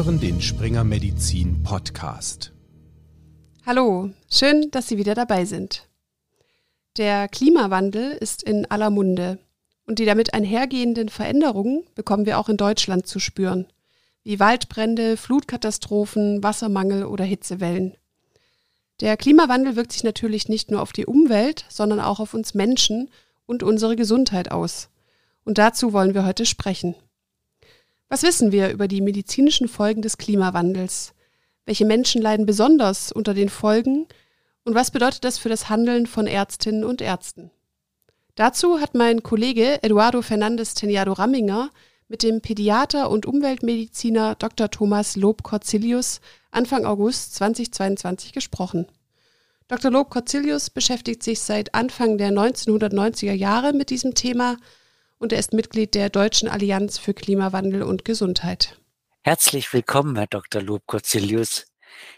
hören den Springer Medizin Podcast. Hallo, schön, dass Sie wieder dabei sind. Der Klimawandel ist in aller Munde und die damit einhergehenden Veränderungen bekommen wir auch in Deutschland zu spüren, wie Waldbrände, Flutkatastrophen, Wassermangel oder Hitzewellen. Der Klimawandel wirkt sich natürlich nicht nur auf die Umwelt, sondern auch auf uns Menschen und unsere Gesundheit aus. Und dazu wollen wir heute sprechen. Was wissen wir über die medizinischen Folgen des Klimawandels? Welche Menschen leiden besonders unter den Folgen? Und was bedeutet das für das Handeln von Ärztinnen und Ärzten? Dazu hat mein Kollege Eduardo Fernandes Teniado Ramminger mit dem Pädiater und Umweltmediziner Dr. Thomas Lob-Corzilius Anfang August 2022 gesprochen. Dr. Lob-Corzilius beschäftigt sich seit Anfang der 1990er Jahre mit diesem Thema und er ist Mitglied der Deutschen Allianz für Klimawandel und Gesundheit. Herzlich willkommen, Herr Dr. Lob Corzilius.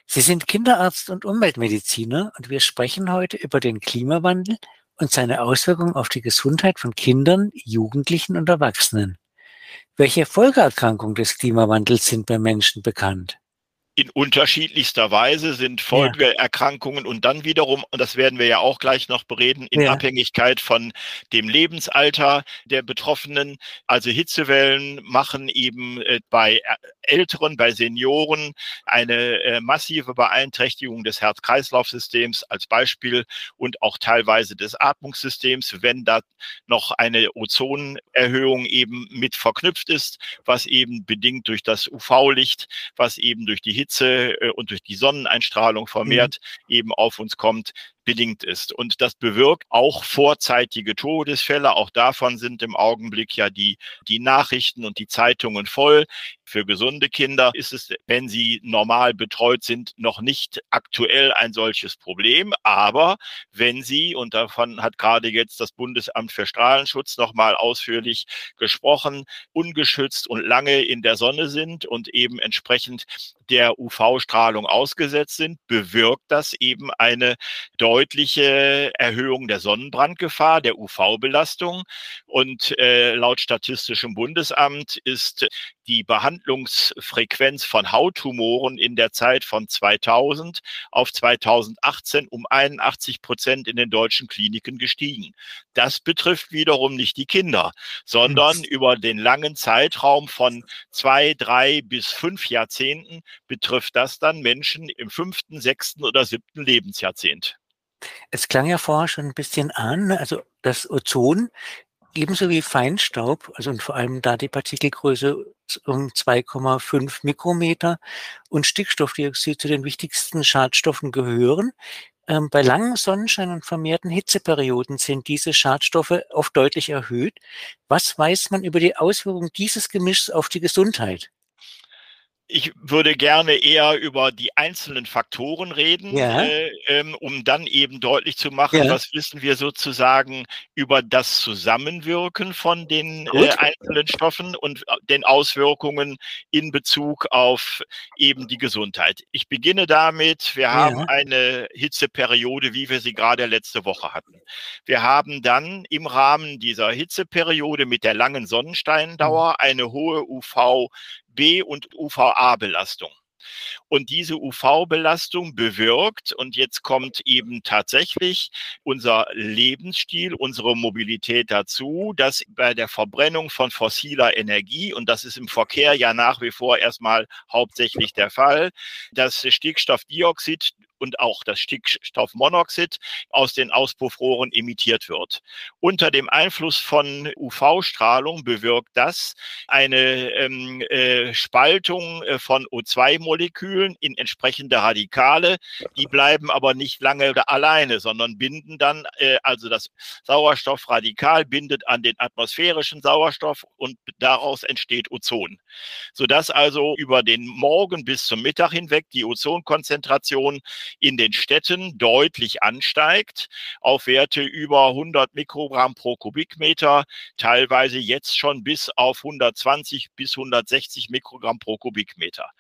Sie sind Kinderarzt und Umweltmediziner und wir sprechen heute über den Klimawandel und seine Auswirkungen auf die Gesundheit von Kindern, Jugendlichen und Erwachsenen. Welche Folgeerkrankungen des Klimawandels sind bei Menschen bekannt? In unterschiedlichster Weise sind Folgeerkrankungen ja. und dann wiederum, und das werden wir ja auch gleich noch bereden, in ja. Abhängigkeit von dem Lebensalter der Betroffenen. Also Hitzewellen machen eben äh, bei Älteren, bei Senioren eine äh, massive Beeinträchtigung des Herz-Kreislauf-Systems als Beispiel und auch teilweise des Atmungssystems, wenn da noch eine Ozonerhöhung eben mit verknüpft ist, was eben bedingt durch das UV-Licht, was eben durch die Hitze äh, und durch die Sonneneinstrahlung vermehrt mhm. eben auf uns kommt, bedingt ist. Und das bewirkt auch vorzeitige Todesfälle. Auch davon sind im Augenblick ja die, die Nachrichten und die Zeitungen voll. Für gesunde Kinder ist es, wenn sie normal betreut sind, noch nicht aktuell ein solches Problem. Aber wenn sie, und davon hat gerade jetzt das Bundesamt für Strahlenschutz nochmal ausführlich gesprochen, ungeschützt und lange in der Sonne sind und eben entsprechend der UV-Strahlung ausgesetzt sind, bewirkt das eben eine deutliche Erhöhung der Sonnenbrandgefahr, der UV-Belastung. Und äh, laut Statistischem Bundesamt ist die Behandlungsfrequenz von Hauttumoren in der Zeit von 2000 auf 2018 um 81 Prozent in den deutschen Kliniken gestiegen. Das betrifft wiederum nicht die Kinder, sondern mhm. über den langen Zeitraum von zwei, drei bis fünf Jahrzehnten betrifft das dann Menschen im fünften, sechsten oder siebten Lebensjahrzehnt. Es klang ja vorher schon ein bisschen an, also das Ozon ebenso wie Feinstaub, also und vor allem da die Partikelgröße um 2,5 Mikrometer und Stickstoffdioxid zu den wichtigsten Schadstoffen gehören. Ähm, bei langem Sonnenschein und vermehrten Hitzeperioden sind diese Schadstoffe oft deutlich erhöht. Was weiß man über die Auswirkungen dieses Gemischs auf die Gesundheit? Ich würde gerne eher über die einzelnen Faktoren reden, ja. äh, ähm, um dann eben deutlich zu machen, ja. was wissen wir sozusagen über das Zusammenwirken von den äh, einzelnen Stoffen und äh, den Auswirkungen in Bezug auf eben die Gesundheit. Ich beginne damit, wir ja. haben eine Hitzeperiode, wie wir sie gerade letzte Woche hatten. Wir haben dann im Rahmen dieser Hitzeperiode mit der langen Sonnensteindauer mhm. eine hohe UV B- und UVA-Belastung. Und diese UV-Belastung bewirkt, und jetzt kommt eben tatsächlich unser Lebensstil, unsere Mobilität dazu, dass bei der Verbrennung von fossiler Energie, und das ist im Verkehr ja nach wie vor erstmal hauptsächlich der Fall, das Stickstoffdioxid und auch das Stickstoffmonoxid aus den Auspuffrohren emittiert wird. Unter dem Einfluss von UV-Strahlung bewirkt das eine ähm, äh, Spaltung äh, von O2-Molekülen in entsprechende Radikale. Die bleiben aber nicht lange alleine, sondern binden dann, äh, also das Sauerstoffradikal bindet an den atmosphärischen Sauerstoff und daraus entsteht Ozon. Sodass also über den Morgen bis zum Mittag hinweg die Ozonkonzentration in den Städten deutlich ansteigt auf Werte über 100 Mikrogramm pro Kubikmeter, teilweise jetzt schon bis auf 120 bis 160 Mikrogramm pro Kubikmeter.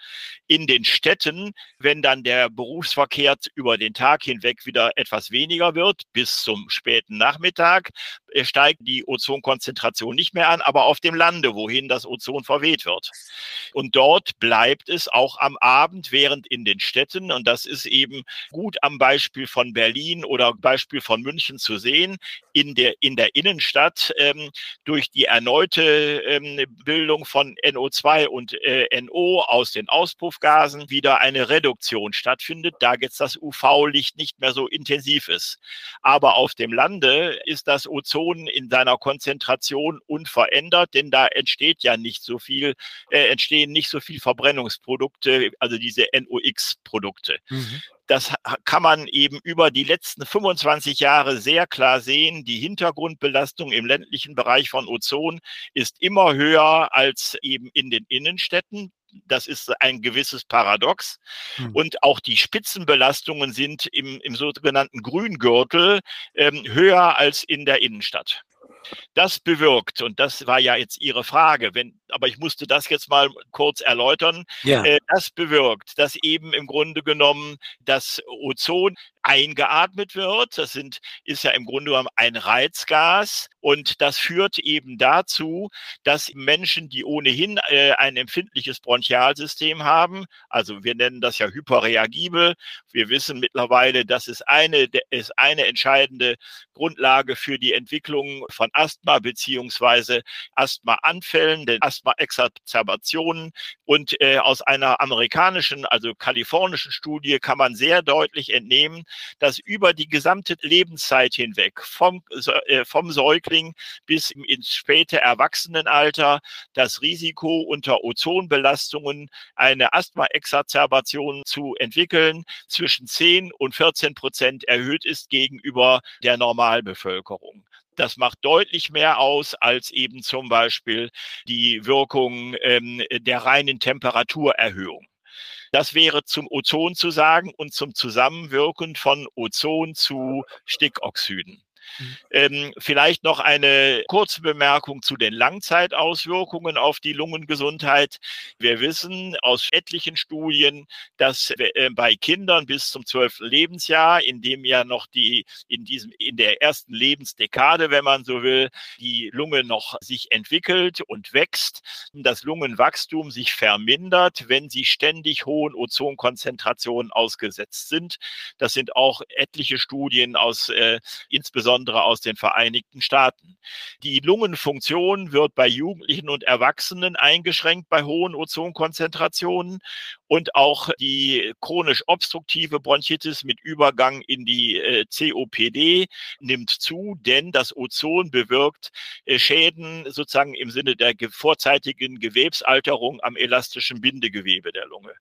In den Städten, wenn dann der Berufsverkehr über den Tag hinweg wieder etwas weniger wird, bis zum späten Nachmittag, äh, steigt die Ozonkonzentration nicht mehr an, aber auf dem Lande, wohin das Ozon verweht wird. Und dort bleibt es auch am Abend, während in den Städten, und das ist eben gut am Beispiel von Berlin oder Beispiel von München zu sehen, in der, in der Innenstadt ähm, durch die erneute ähm, Bildung von NO2 und äh, NO aus den Auspuffgasen wieder eine Reduktion stattfindet, da jetzt das UV-Licht nicht mehr so intensiv ist. Aber auf dem Lande ist das Ozon in seiner Konzentration unverändert, denn da entsteht ja nicht so viel, äh, entstehen nicht so viel Verbrennungsprodukte, also diese NOx-Produkte. Mhm. Das kann man eben über die letzten 25 Jahre sehr klar sehen. Die Hintergrundbelastung im ländlichen Bereich von Ozon ist immer höher als eben in den Innenstädten. Das ist ein gewisses Paradox. Hm. Und auch die Spitzenbelastungen sind im, im sogenannten Grüngürtel ähm, höher als in der Innenstadt. Das bewirkt, und das war ja jetzt Ihre Frage, wenn, aber ich musste das jetzt mal kurz erläutern, ja. äh, das bewirkt, dass eben im Grunde genommen das Ozon eingeatmet wird. Das sind, ist ja im Grunde genommen ein Reizgas. Und das führt eben dazu, dass Menschen, die ohnehin äh, ein empfindliches Bronchialsystem haben, also wir nennen das ja hyperreagibel, wir wissen mittlerweile, das ist eine, ist eine entscheidende Grundlage für die Entwicklung von Asthma beziehungsweise Asthmaanfällen, den Asthma-Exacerbationen und äh, aus einer amerikanischen, also kalifornischen Studie kann man sehr deutlich entnehmen, dass über die gesamte Lebenszeit hinweg, vom, äh, vom Säugling bis ins späte Erwachsenenalter, das Risiko unter Ozonbelastungen eine Asthma-Exacerbation zu entwickeln zwischen 10 und 14 Prozent erhöht ist gegenüber der Normalbevölkerung. Das macht deutlich mehr aus als eben zum Beispiel die Wirkung ähm, der reinen Temperaturerhöhung. Das wäre zum Ozon zu sagen und zum Zusammenwirken von Ozon zu Stickoxiden. Mhm. Ähm, vielleicht noch eine kurze Bemerkung zu den Langzeitauswirkungen auf die Lungengesundheit. Wir wissen aus etlichen Studien, dass äh, bei Kindern bis zum zwölften Lebensjahr, in dem ja noch die in diesem in der ersten Lebensdekade, wenn man so will, die Lunge noch sich entwickelt und wächst, das Lungenwachstum sich vermindert, wenn sie ständig hohen Ozonkonzentrationen ausgesetzt sind. Das sind auch etliche Studien aus äh, insbesondere insbesondere aus den Vereinigten Staaten. Die Lungenfunktion wird bei Jugendlichen und Erwachsenen eingeschränkt bei hohen Ozonkonzentrationen und auch die chronisch obstruktive Bronchitis mit Übergang in die äh, COPD nimmt zu, denn das Ozon bewirkt äh, Schäden sozusagen im Sinne der vorzeitigen Gewebsalterung am elastischen Bindegewebe der Lunge.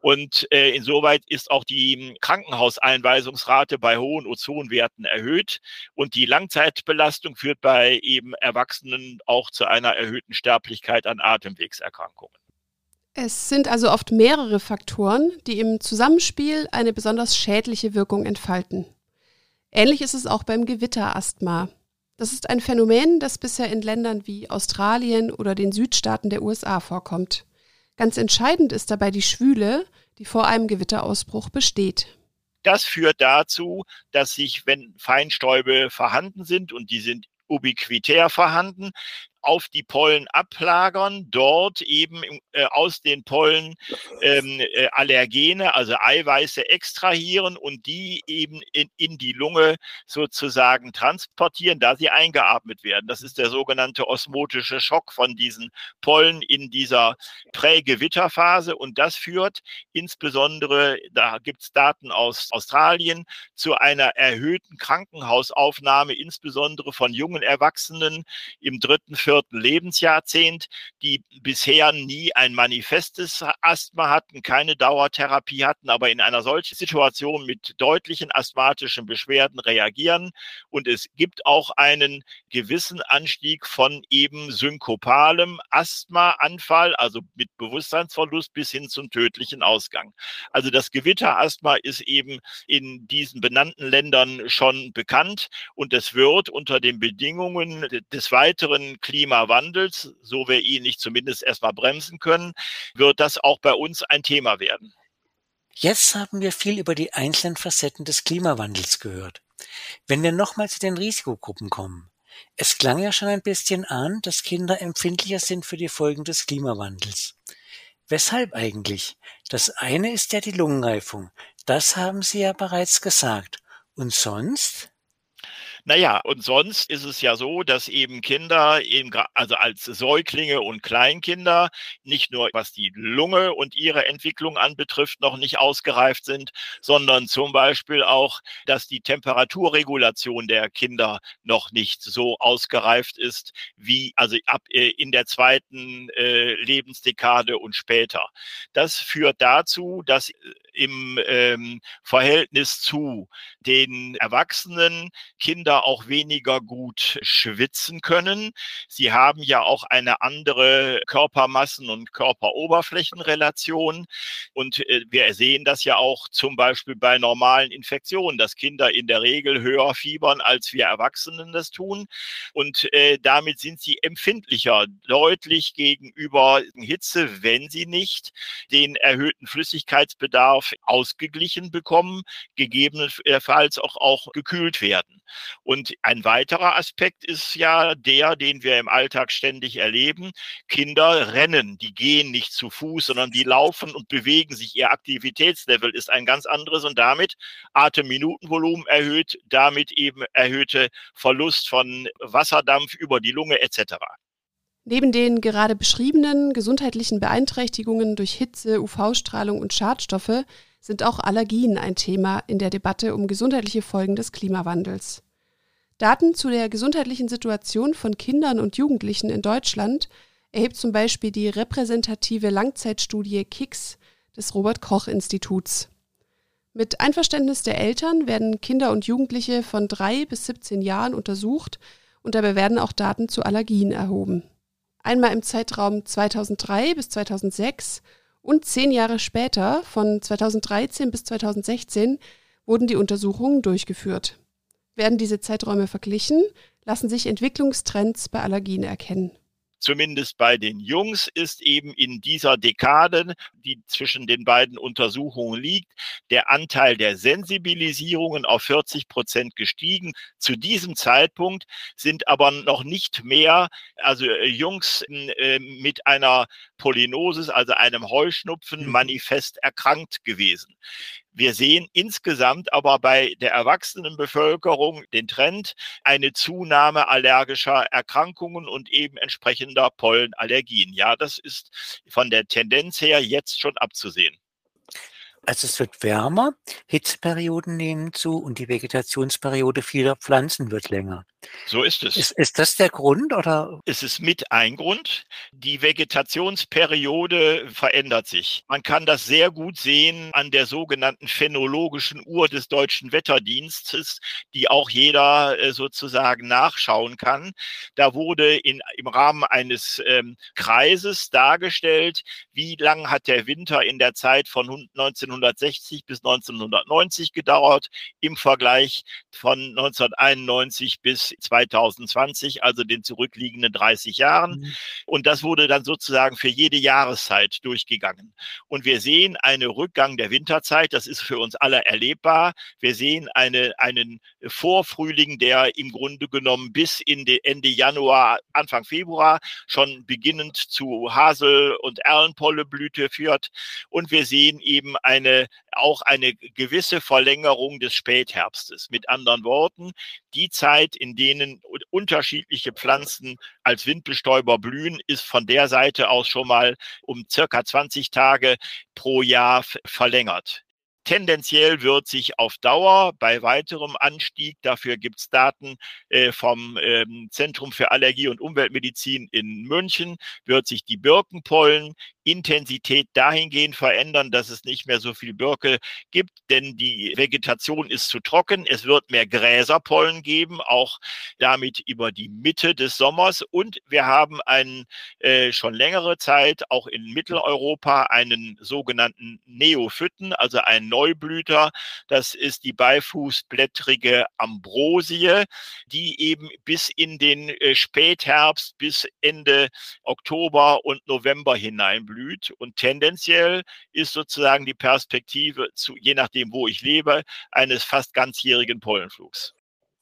Und äh, insoweit ist auch die Krankenhauseinweisungsrate bei hohen Ozonwerten erhöht und die Langzeitbelastung führt bei eben Erwachsenen auch zu einer erhöhten Sterblichkeit an Atemwegserkrankungen. Es sind also oft mehrere Faktoren, die im Zusammenspiel eine besonders schädliche Wirkung entfalten. Ähnlich ist es auch beim Gewitterasthma. Das ist ein Phänomen, das bisher in Ländern wie Australien oder den Südstaaten der USA vorkommt. Ganz entscheidend ist dabei die Schwüle, die vor einem Gewitterausbruch besteht. Das führt dazu, dass sich, wenn Feinstäube vorhanden sind und die sind ubiquitär vorhanden, auf die Pollen ablagern, dort eben äh, aus den Pollen ähm, äh, Allergene, also Eiweiße extrahieren und die eben in, in die Lunge sozusagen transportieren, da sie eingeatmet werden. Das ist der sogenannte osmotische Schock von diesen Pollen in dieser Prägewitterphase und das führt insbesondere, da gibt es Daten aus Australien, zu einer erhöhten Krankenhausaufnahme, insbesondere von jungen Erwachsenen im dritten, vierten vierten Lebensjahrzehnt, die bisher nie ein manifestes Asthma hatten, keine Dauertherapie hatten, aber in einer solchen Situation mit deutlichen asthmatischen Beschwerden reagieren. Und es gibt auch einen gewissen Anstieg von eben synkopalem Asthmaanfall, also mit Bewusstseinsverlust bis hin zum tödlichen Ausgang. Also das Gewitterasthma ist eben in diesen benannten Ländern schon bekannt und es wird unter den Bedingungen des weiteren Klimawandels, so wir ihn nicht zumindest erstmal bremsen können, wird das auch bei uns ein Thema werden. Jetzt haben wir viel über die einzelnen Facetten des Klimawandels gehört. Wenn wir nochmal zu den Risikogruppen kommen, es klang ja schon ein bisschen an, dass Kinder empfindlicher sind für die Folgen des Klimawandels. Weshalb eigentlich? Das eine ist ja die Lungenreifung. Das haben Sie ja bereits gesagt. Und sonst? Naja, und sonst ist es ja so, dass eben Kinder, eben, also als Säuglinge und Kleinkinder, nicht nur was die Lunge und ihre Entwicklung anbetrifft, noch nicht ausgereift sind, sondern zum Beispiel auch, dass die Temperaturregulation der Kinder noch nicht so ausgereift ist, wie also ab äh, in der zweiten äh, Lebensdekade und später. Das führt dazu, dass äh, im ähm, Verhältnis zu den Erwachsenen Kinder auch weniger gut schwitzen können. Sie haben ja auch eine andere Körpermassen- und Körperoberflächenrelation. Und äh, wir sehen das ja auch zum Beispiel bei normalen Infektionen, dass Kinder in der Regel höher fiebern, als wir Erwachsenen das tun. Und äh, damit sind sie empfindlicher, deutlich gegenüber Hitze, wenn sie nicht den erhöhten Flüssigkeitsbedarf ausgeglichen bekommen, gegebenenfalls auch, auch gekühlt werden. Und ein weiterer Aspekt ist ja der, den wir im Alltag ständig erleben. Kinder rennen, die gehen nicht zu Fuß, sondern die laufen und bewegen sich. Ihr Aktivitätslevel ist ein ganz anderes und damit Atemminutenvolumen erhöht, damit eben erhöhte Verlust von Wasserdampf über die Lunge etc. Neben den gerade beschriebenen gesundheitlichen Beeinträchtigungen durch Hitze, UV-Strahlung und Schadstoffe sind auch Allergien ein Thema in der Debatte um gesundheitliche Folgen des Klimawandels. Daten zu der gesundheitlichen Situation von Kindern und Jugendlichen in Deutschland erhebt zum Beispiel die repräsentative Langzeitstudie KICS des Robert Koch Instituts. Mit Einverständnis der Eltern werden Kinder und Jugendliche von drei bis 17 Jahren untersucht und dabei werden auch Daten zu Allergien erhoben einmal im Zeitraum 2003 bis 2006 und zehn Jahre später, von 2013 bis 2016, wurden die Untersuchungen durchgeführt. Werden diese Zeiträume verglichen, lassen sich Entwicklungstrends bei Allergien erkennen zumindest bei den Jungs, ist eben in dieser Dekade, die zwischen den beiden Untersuchungen liegt, der Anteil der Sensibilisierungen auf 40 Prozent gestiegen. Zu diesem Zeitpunkt sind aber noch nicht mehr, also äh, Jungs äh, mit einer Polynosis, also einem Heuschnupfen, mhm. manifest erkrankt gewesen. Wir sehen insgesamt aber bei der Erwachsenenbevölkerung den Trend, eine Zunahme allergischer Erkrankungen und eben entsprechender Pollenallergien. Ja, das ist von der Tendenz her jetzt schon abzusehen. Also es wird wärmer, Hitzeperioden nehmen zu und die Vegetationsperiode vieler Pflanzen wird länger. So ist es. Ist, ist das der Grund oder? Es ist mit ein Grund. Die Vegetationsperiode verändert sich. Man kann das sehr gut sehen an der sogenannten phänologischen Uhr des deutschen Wetterdienstes, die auch jeder äh, sozusagen nachschauen kann. Da wurde in, im Rahmen eines ähm, Kreises dargestellt, wie lang hat der Winter in der Zeit von 19 1960 bis 1990 gedauert, im Vergleich von 1991 bis 2020, also den zurückliegenden 30 Jahren. Mhm. Und das wurde dann sozusagen für jede Jahreszeit durchgegangen. Und wir sehen einen Rückgang der Winterzeit, das ist für uns alle erlebbar. Wir sehen eine, einen Vorfrühling, der im Grunde genommen bis in die Ende Januar, Anfang Februar schon beginnend zu Hasel- und Erlenpolleblüte führt. Und wir sehen eben ein eine, auch eine gewisse Verlängerung des Spätherbstes. Mit anderen Worten, die Zeit, in denen unterschiedliche Pflanzen als Windbestäuber blühen, ist von der Seite aus schon mal um circa 20 Tage pro Jahr verlängert. Tendenziell wird sich auf Dauer bei weiterem Anstieg, dafür gibt es Daten äh, vom ähm, Zentrum für Allergie und Umweltmedizin in München, wird sich die Birkenpollen Intensität dahingehend verändern, dass es nicht mehr so viel Birke gibt, denn die Vegetation ist zu trocken. Es wird mehr Gräserpollen geben, auch damit über die Mitte des Sommers. Und wir haben einen, äh, schon längere Zeit auch in Mitteleuropa einen sogenannten Neophyten, also einen Neublüter. Das ist die beifußblättrige Ambrosie, die eben bis in den äh, Spätherbst, bis Ende Oktober und November hinein blüht. Und tendenziell ist sozusagen die Perspektive zu, je nachdem, wo ich lebe, eines fast ganzjährigen Pollenflugs.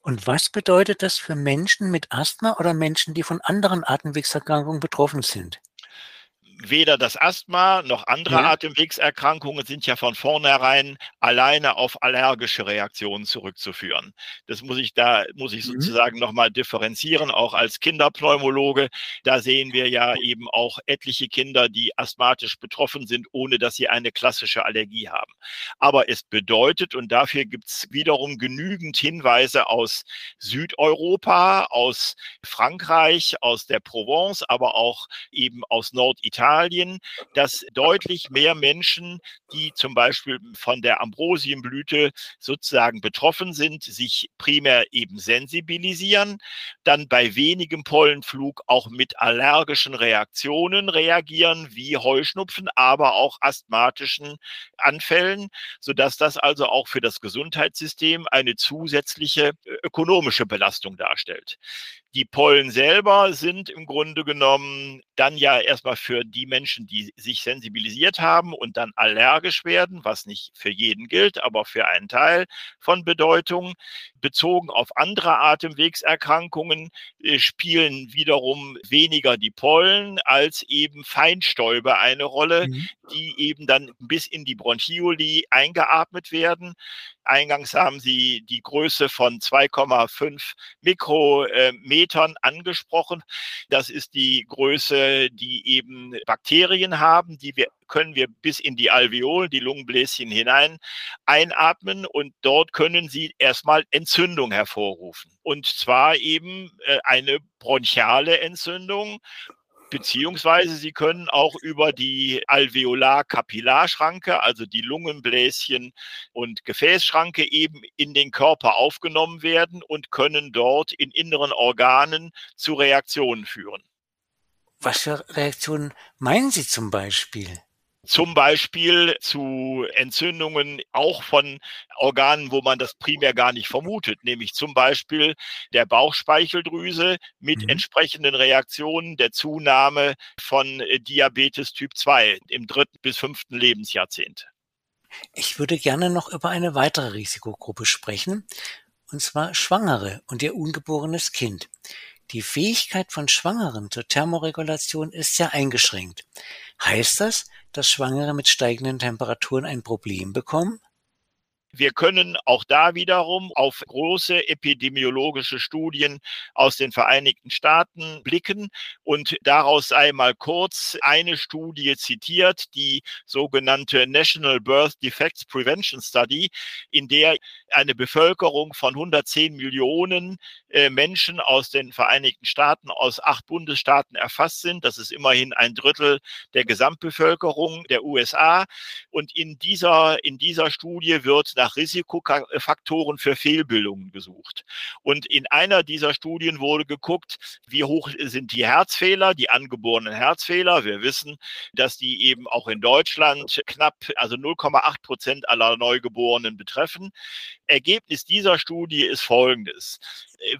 Und was bedeutet das für Menschen mit Asthma oder Menschen, die von anderen Atemwegserkrankungen betroffen sind? Weder das Asthma noch andere ja. Atemwegserkrankungen sind ja von vornherein alleine auf allergische Reaktionen zurückzuführen. Das muss ich da, muss ich mhm. sozusagen nochmal differenzieren, auch als Kinderpneumologe. Da sehen wir ja eben auch etliche Kinder, die asthmatisch betroffen sind, ohne dass sie eine klassische Allergie haben. Aber es bedeutet, und dafür gibt es wiederum genügend Hinweise aus Südeuropa, aus Frankreich, aus der Provence, aber auch eben aus Norditalien, Italien, dass deutlich mehr Menschen, die zum Beispiel von der Ambrosienblüte sozusagen betroffen sind, sich primär eben sensibilisieren, dann bei wenigem Pollenflug auch mit allergischen Reaktionen reagieren, wie Heuschnupfen, aber auch asthmatischen Anfällen, sodass das also auch für das Gesundheitssystem eine zusätzliche äh, ökonomische Belastung darstellt. Die Pollen selber sind im Grunde genommen dann ja erstmal für die Menschen, die sich sensibilisiert haben und dann allergisch werden, was nicht für jeden gilt, aber für einen Teil von Bedeutung. Bezogen auf andere Atemwegserkrankungen äh, spielen wiederum weniger die Pollen als eben Feinstäube eine Rolle, mhm. die eben dann bis in die Bronchioli eingeatmet werden. Eingangs haben Sie die Größe von 2,5 Mikrometern angesprochen. Das ist die Größe, die eben Bakterien haben, die wir können wir bis in die Alveolen, die Lungenbläschen hinein einatmen und dort können sie erstmal Entzündung hervorrufen. Und zwar eben äh, eine bronchiale Entzündung beziehungsweise sie können auch über die Alveolar-Kapillarschranke, also die Lungenbläschen und Gefäßschranke eben in den Körper aufgenommen werden und können dort in inneren Organen zu Reaktionen führen. Was für Reaktionen meinen Sie zum Beispiel? Zum Beispiel zu Entzündungen auch von Organen, wo man das primär gar nicht vermutet, nämlich zum Beispiel der Bauchspeicheldrüse mit mhm. entsprechenden Reaktionen der Zunahme von äh, Diabetes Typ 2 im dritten bis fünften Lebensjahrzehnt. Ich würde gerne noch über eine weitere Risikogruppe sprechen, und zwar Schwangere und ihr ungeborenes Kind. Die Fähigkeit von Schwangeren zur Thermoregulation ist sehr eingeschränkt. Heißt das, dass Schwangere mit steigenden Temperaturen ein Problem bekommen? Wir können auch da wiederum auf große epidemiologische Studien aus den Vereinigten Staaten blicken und daraus sei mal kurz eine Studie zitiert, die sogenannte National Birth Defects Prevention Study, in der eine Bevölkerung von 110 Millionen äh, Menschen aus den Vereinigten Staaten, aus acht Bundesstaaten erfasst sind. Das ist immerhin ein Drittel der Gesamtbevölkerung der USA. Und in dieser, in dieser Studie wird nach Risikofaktoren für Fehlbildungen gesucht. Und in einer dieser Studien wurde geguckt, wie hoch sind die Herzfehler, die angeborenen Herzfehler. Wir wissen, dass die eben auch in Deutschland knapp, also 0,8 Prozent aller Neugeborenen betreffen. Ergebnis dieser Studie ist folgendes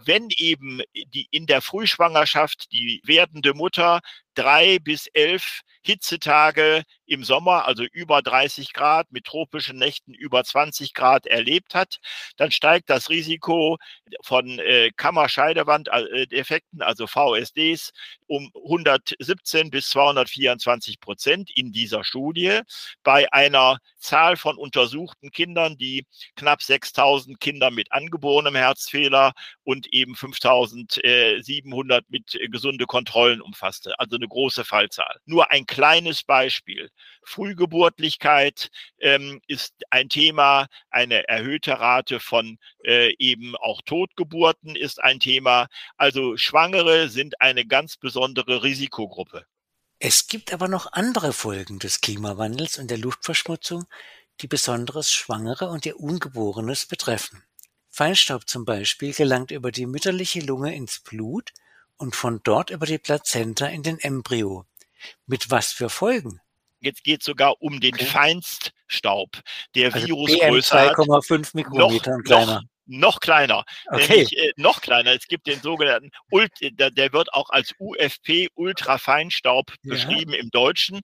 wenn eben die in der Frühschwangerschaft die werdende Mutter drei bis elf Hitzetage im Sommer, also über 30 Grad, mit tropischen Nächten über 20 Grad erlebt hat, dann steigt das Risiko von äh, Kammerscheidewand-Defekten, also VSDs, um 117 bis 224 Prozent in dieser Studie. Bei einer Zahl von untersuchten Kindern, die knapp 6000 Kinder mit angeborenem Herzfehler und eben 5700 mit gesunde Kontrollen umfasste. Also eine große Fallzahl. Nur ein kleines Beispiel. Frühgeburtlichkeit ähm, ist ein Thema, eine erhöhte Rate von äh, eben auch Totgeburten ist ein Thema. Also Schwangere sind eine ganz besondere Risikogruppe. Es gibt aber noch andere Folgen des Klimawandels und der Luftverschmutzung, die besonderes Schwangere und ihr Ungeborenes betreffen. Feinstaub zum Beispiel gelangt über die mütterliche Lunge ins Blut und von dort über die Plazenta in den Embryo. Mit was für Folgen? Jetzt geht es sogar um den okay. Feinststaub, der also Virusgröße hat. 2,5 Mikrometer noch, kleiner. Noch, noch kleiner, okay. nämlich äh, noch kleiner. Es gibt den sogenannten Ult, der, der wird auch als UFP Ultrafeinstaub ja. beschrieben im Deutschen.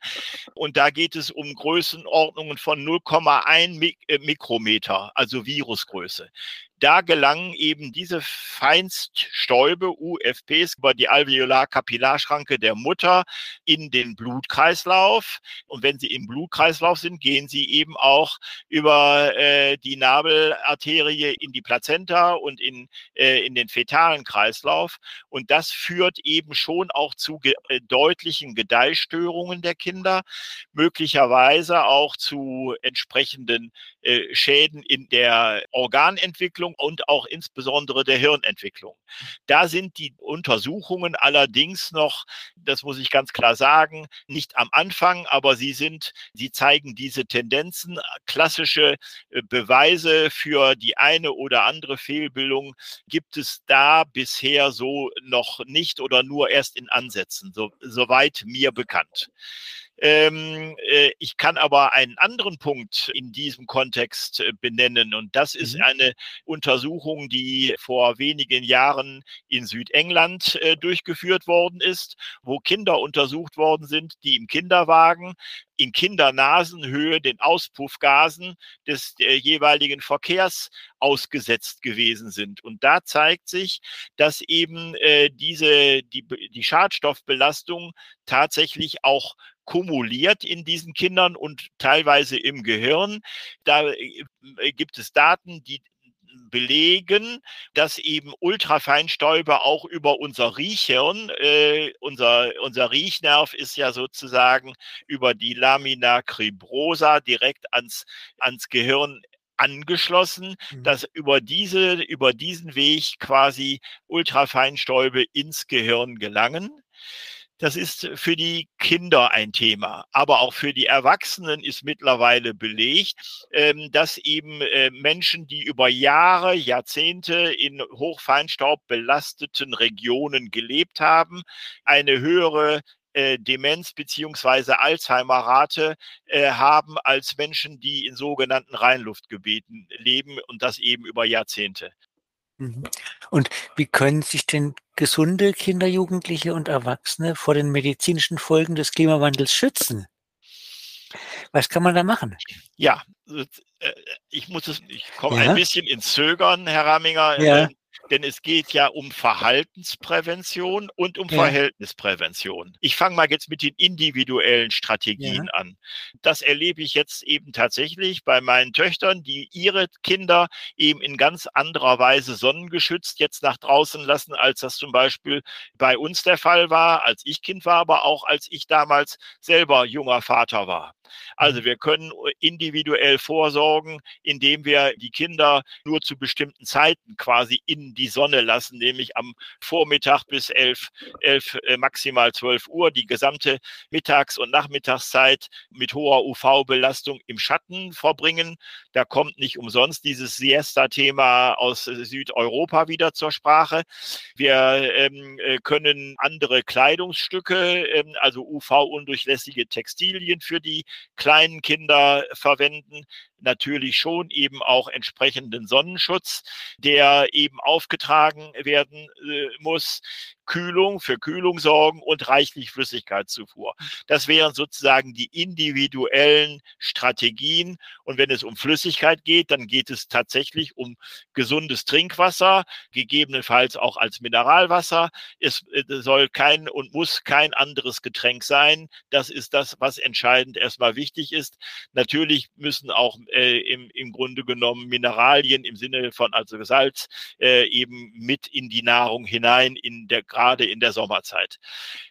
Und da geht es um Größenordnungen von 0,1 Mik äh, Mikrometer, also Virusgröße da gelangen eben diese Feinststäube, UFPs, über die Alveolar-Kapillarschranke der Mutter in den Blutkreislauf. Und wenn sie im Blutkreislauf sind, gehen sie eben auch über äh, die Nabelarterie in die Plazenta und in, äh, in den fetalen Kreislauf. Und das führt eben schon auch zu ge äh, deutlichen Gedeihstörungen der Kinder, möglicherweise auch zu entsprechenden äh, Schäden in der Organentwicklung und auch insbesondere der Hirnentwicklung. Da sind die Untersuchungen allerdings noch, das muss ich ganz klar sagen, nicht am Anfang, aber sie sind, sie zeigen diese Tendenzen, klassische äh, Beweise für die eine oder andere Fehlbildung gibt es da bisher so noch nicht oder nur erst in Ansätzen, so, soweit mir bekannt. Ähm, äh, ich kann aber einen anderen Punkt in diesem Kontext äh, benennen und das ist mhm. eine Untersuchung, die vor wenigen Jahren in Südengland äh, durchgeführt worden ist, wo Kinder untersucht worden sind, die im Kinderwagen in Kindernasenhöhe den Auspuffgasen des jeweiligen Verkehrs ausgesetzt gewesen sind. Und da zeigt sich, dass eben diese, die, die Schadstoffbelastung tatsächlich auch kumuliert in diesen Kindern und teilweise im Gehirn. Da äh, gibt es Daten, die belegen, dass eben Ultrafeinstäube auch über unser Riechhirn, äh, unser, unser Riechnerv ist ja sozusagen über die Lamina cribrosa direkt ans, ans Gehirn angeschlossen, mhm. dass über diese, über diesen Weg quasi Ultrafeinstäube ins Gehirn gelangen. Das ist für die Kinder ein Thema, aber auch für die Erwachsenen ist mittlerweile belegt, ähm, dass eben äh, Menschen, die über Jahre, Jahrzehnte in Hochfeinstaub belasteten Regionen gelebt haben, eine höhere äh, Demenz beziehungsweise Alzheimer-Rate äh, haben als Menschen, die in sogenannten Reinluftgebieten leben und das eben über Jahrzehnte. Mhm. Und wie können sich denn gesunde Kinder, Jugendliche und Erwachsene vor den medizinischen Folgen des Klimawandels schützen? Was kann man da machen? Ja, äh, ich muss es, ich komme ja. ein bisschen ins Zögern, Herr Raminger. Ja. Denn es geht ja um Verhaltensprävention und um ja. Verhältnisprävention. Ich fange mal jetzt mit den individuellen Strategien ja. an. Das erlebe ich jetzt eben tatsächlich bei meinen Töchtern, die ihre Kinder eben in ganz anderer Weise sonnengeschützt jetzt nach draußen lassen, als das zum Beispiel bei uns der Fall war, als ich Kind war, aber auch als ich damals selber junger Vater war. Also mhm. wir können individuell vorsorgen, indem wir die Kinder nur zu bestimmten Zeiten quasi in die Sonne lassen, nämlich am Vormittag bis elf, elf äh, maximal zwölf Uhr, die gesamte Mittags- und Nachmittagszeit mit hoher UV-Belastung im Schatten verbringen. Da kommt nicht umsonst dieses Siesta-Thema aus Südeuropa wieder zur Sprache. Wir ähm, äh, können andere Kleidungsstücke, ähm, also UV-undurchlässige Textilien für die kleinen Kinder verwenden natürlich schon eben auch entsprechenden Sonnenschutz, der eben aufgetragen werden äh, muss. Kühlung, für Kühlung sorgen und reichlich Flüssigkeitszufuhr. Das wären sozusagen die individuellen Strategien. Und wenn es um Flüssigkeit geht, dann geht es tatsächlich um gesundes Trinkwasser, gegebenenfalls auch als Mineralwasser. Es äh, soll kein und muss kein anderes Getränk sein. Das ist das, was entscheidend erstmal wichtig ist. Natürlich müssen auch äh, im, im Grunde genommen Mineralien im Sinne von also Salz äh, eben mit in die Nahrung hinein, in der, gerade in der Sommerzeit.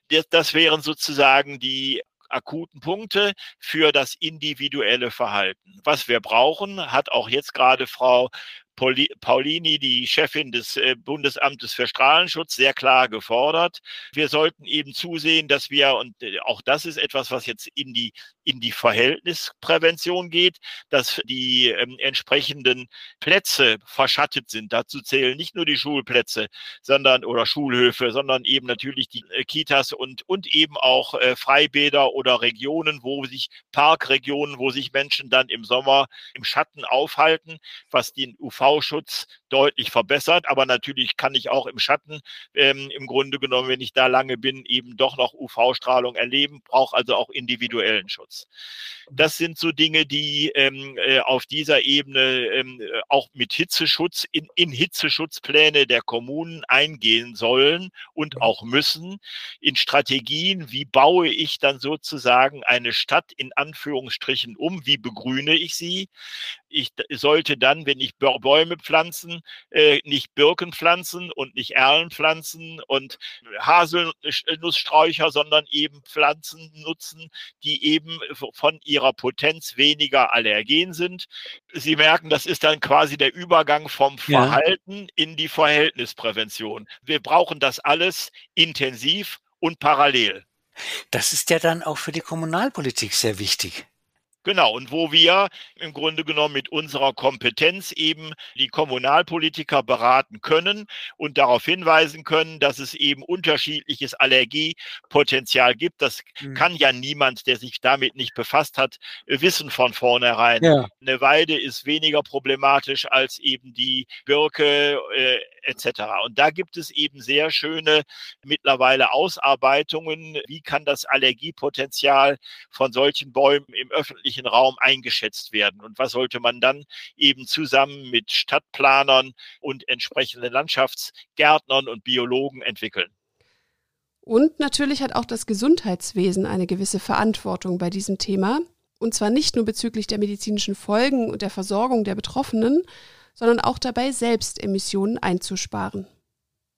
Das, das wären sozusagen die akuten Punkte für das individuelle Verhalten. Was wir brauchen, hat auch jetzt gerade Frau Paulini, die Chefin des äh, Bundesamtes für Strahlenschutz, sehr klar gefordert. Wir sollten eben zusehen, dass wir, und äh, auch das ist etwas, was jetzt in die, in die Verhältnisprävention geht, dass die ähm, entsprechenden Plätze verschattet sind. Dazu zählen nicht nur die Schulplätze, sondern oder Schulhöfe, sondern eben natürlich die äh, Kitas und, und eben auch äh, Freibäder oder Regionen, wo sich Parkregionen, wo sich Menschen dann im Sommer im Schatten aufhalten, was den UV UV-Schutz deutlich verbessert. Aber natürlich kann ich auch im Schatten ähm, im Grunde genommen, wenn ich da lange bin, eben doch noch UV-Strahlung erleben, brauche also auch individuellen Schutz. Das sind so Dinge, die ähm, äh, auf dieser Ebene ähm, auch mit Hitzeschutz in, in Hitzeschutzpläne der Kommunen eingehen sollen und auch müssen. In Strategien, wie baue ich dann sozusagen eine Stadt in Anführungsstrichen um, wie begrüne ich sie? Ich sollte dann, wenn ich Bäume pflanzen, äh, nicht Birken pflanzen und nicht Erlen pflanzen und Haselnusssträucher, sondern eben Pflanzen nutzen, die eben von ihrer Potenz weniger allergen sind. Sie merken, das ist dann quasi der Übergang vom Verhalten ja. in die Verhältnisprävention. Wir brauchen das alles intensiv und parallel. Das ist ja dann auch für die Kommunalpolitik sehr wichtig. Genau, und wo wir im Grunde genommen mit unserer Kompetenz eben die Kommunalpolitiker beraten können und darauf hinweisen können, dass es eben unterschiedliches Allergiepotenzial gibt. Das mhm. kann ja niemand, der sich damit nicht befasst hat, wissen von vornherein. Ja. Eine Weide ist weniger problematisch als eben die Birke äh, etc. Und da gibt es eben sehr schöne mittlerweile Ausarbeitungen, wie kann das Allergiepotenzial von solchen Bäumen im öffentlichen Raum eingeschätzt werden. Und was sollte man dann eben zusammen mit Stadtplanern und entsprechenden Landschaftsgärtnern und Biologen entwickeln? Und natürlich hat auch das Gesundheitswesen eine gewisse Verantwortung bei diesem Thema. Und zwar nicht nur bezüglich der medizinischen Folgen und der Versorgung der Betroffenen, sondern auch dabei, selbst Emissionen einzusparen.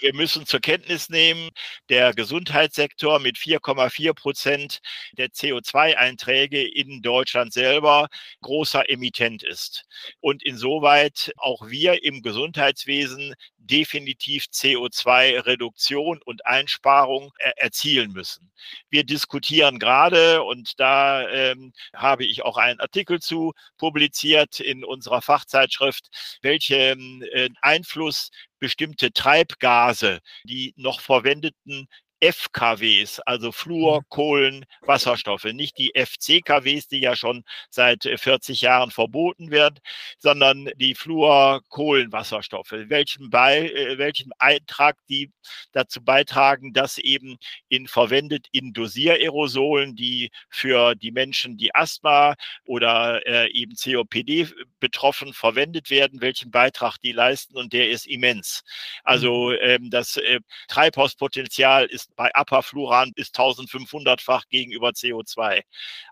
Wir müssen zur Kenntnis nehmen, der Gesundheitssektor mit 4,4 Prozent der CO2-Einträge in Deutschland selber großer Emittent ist. Und insoweit auch wir im Gesundheitswesen definitiv CO2-Reduktion und Einsparung er erzielen müssen. Wir diskutieren gerade, und da ähm, habe ich auch einen Artikel zu publiziert in unserer Fachzeitschrift, welchen äh, Einfluss bestimmte Treibgase, die noch verwendeten FKWs, also Fluor, mhm. Kohlen, Wasserstoffe, nicht die FCKWs, die ja schon seit 40 äh, Jahren verboten werden, sondern die Fluor, Kohlen, Wasserstoffe. Welchen, Bei, äh, welchen Eintrag die dazu beitragen, dass eben in verwendet in Dosiererosolen, die für die Menschen, die Asthma oder äh, eben COPD betroffen verwendet werden, welchen Beitrag die leisten und der ist immens. Also mhm. ähm, das äh, Treibhauspotenzial ist bei Apafluran bis 1500-fach gegenüber CO2.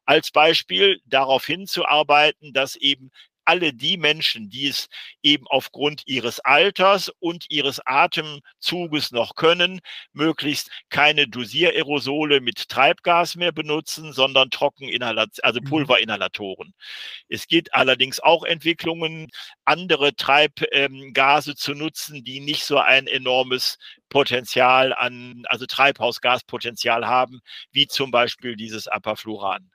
Als Beispiel darauf hinzuarbeiten, dass eben alle die Menschen, die es eben aufgrund ihres Alters und ihres Atemzuges noch können, möglichst keine Dosiererosole mit Treibgas mehr benutzen, sondern Trockeninhalation, also mhm. Pulverinhalatoren. Es gibt allerdings auch Entwicklungen, andere Treibgase zu nutzen, die nicht so ein enormes Potenzial an, also Treibhausgaspotenzial haben, wie zum Beispiel dieses Apafluran.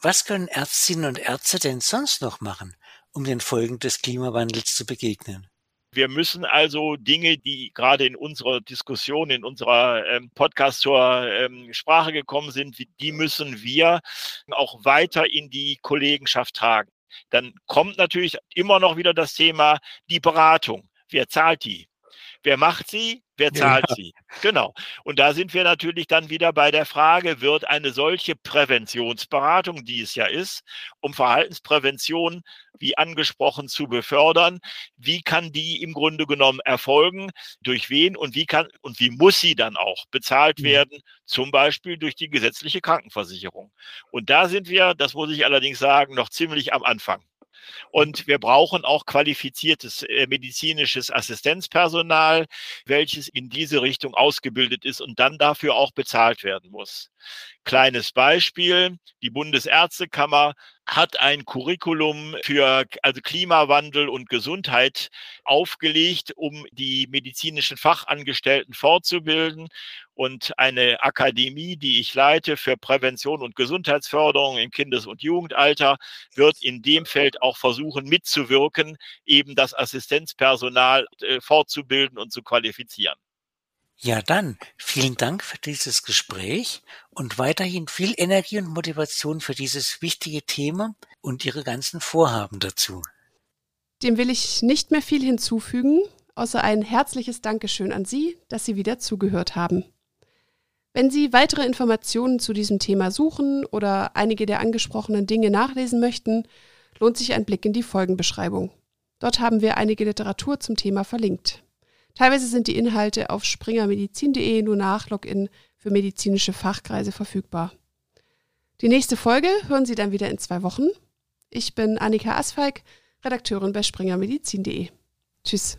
Was können Ärztinnen und Ärzte denn sonst noch machen? Um den Folgen des Klimawandels zu begegnen. Wir müssen also Dinge, die gerade in unserer Diskussion, in unserer ähm, Podcast zur ähm, Sprache gekommen sind, die müssen wir auch weiter in die Kollegenschaft tragen. Dann kommt natürlich immer noch wieder das Thema die Beratung. Wer zahlt die? Wer macht sie? Wer zahlt ja. sie? Genau. Und da sind wir natürlich dann wieder bei der Frage, wird eine solche Präventionsberatung, die es ja ist, um Verhaltensprävention, wie angesprochen, zu befördern, wie kann die im Grunde genommen erfolgen? Durch wen und wie kann und wie muss sie dann auch bezahlt mhm. werden? Zum Beispiel durch die gesetzliche Krankenversicherung. Und da sind wir, das muss ich allerdings sagen, noch ziemlich am Anfang. Und wir brauchen auch qualifiziertes äh, medizinisches Assistenzpersonal, welches in diese Richtung ausgebildet ist und dann dafür auch bezahlt werden muss. Kleines Beispiel, die Bundesärztekammer hat ein Curriculum für also Klimawandel und Gesundheit aufgelegt, um die medizinischen Fachangestellten fortzubilden und eine Akademie, die ich leite für Prävention und Gesundheitsförderung im Kindes- und Jugendalter, wird in dem Feld auch versuchen mitzuwirken, eben das Assistenzpersonal äh, fortzubilden und zu qualifizieren. Ja, dann vielen Dank für dieses Gespräch und weiterhin viel Energie und Motivation für dieses wichtige Thema und Ihre ganzen Vorhaben dazu. Dem will ich nicht mehr viel hinzufügen, außer ein herzliches Dankeschön an Sie, dass Sie wieder zugehört haben. Wenn Sie weitere Informationen zu diesem Thema suchen oder einige der angesprochenen Dinge nachlesen möchten, lohnt sich ein Blick in die Folgenbeschreibung. Dort haben wir einige Literatur zum Thema verlinkt. Teilweise sind die Inhalte auf springermedizin.de nur nach Login für medizinische Fachkreise verfügbar. Die nächste Folge hören Sie dann wieder in zwei Wochen. Ich bin Annika Asfalk, Redakteurin bei springermedizin.de. Tschüss.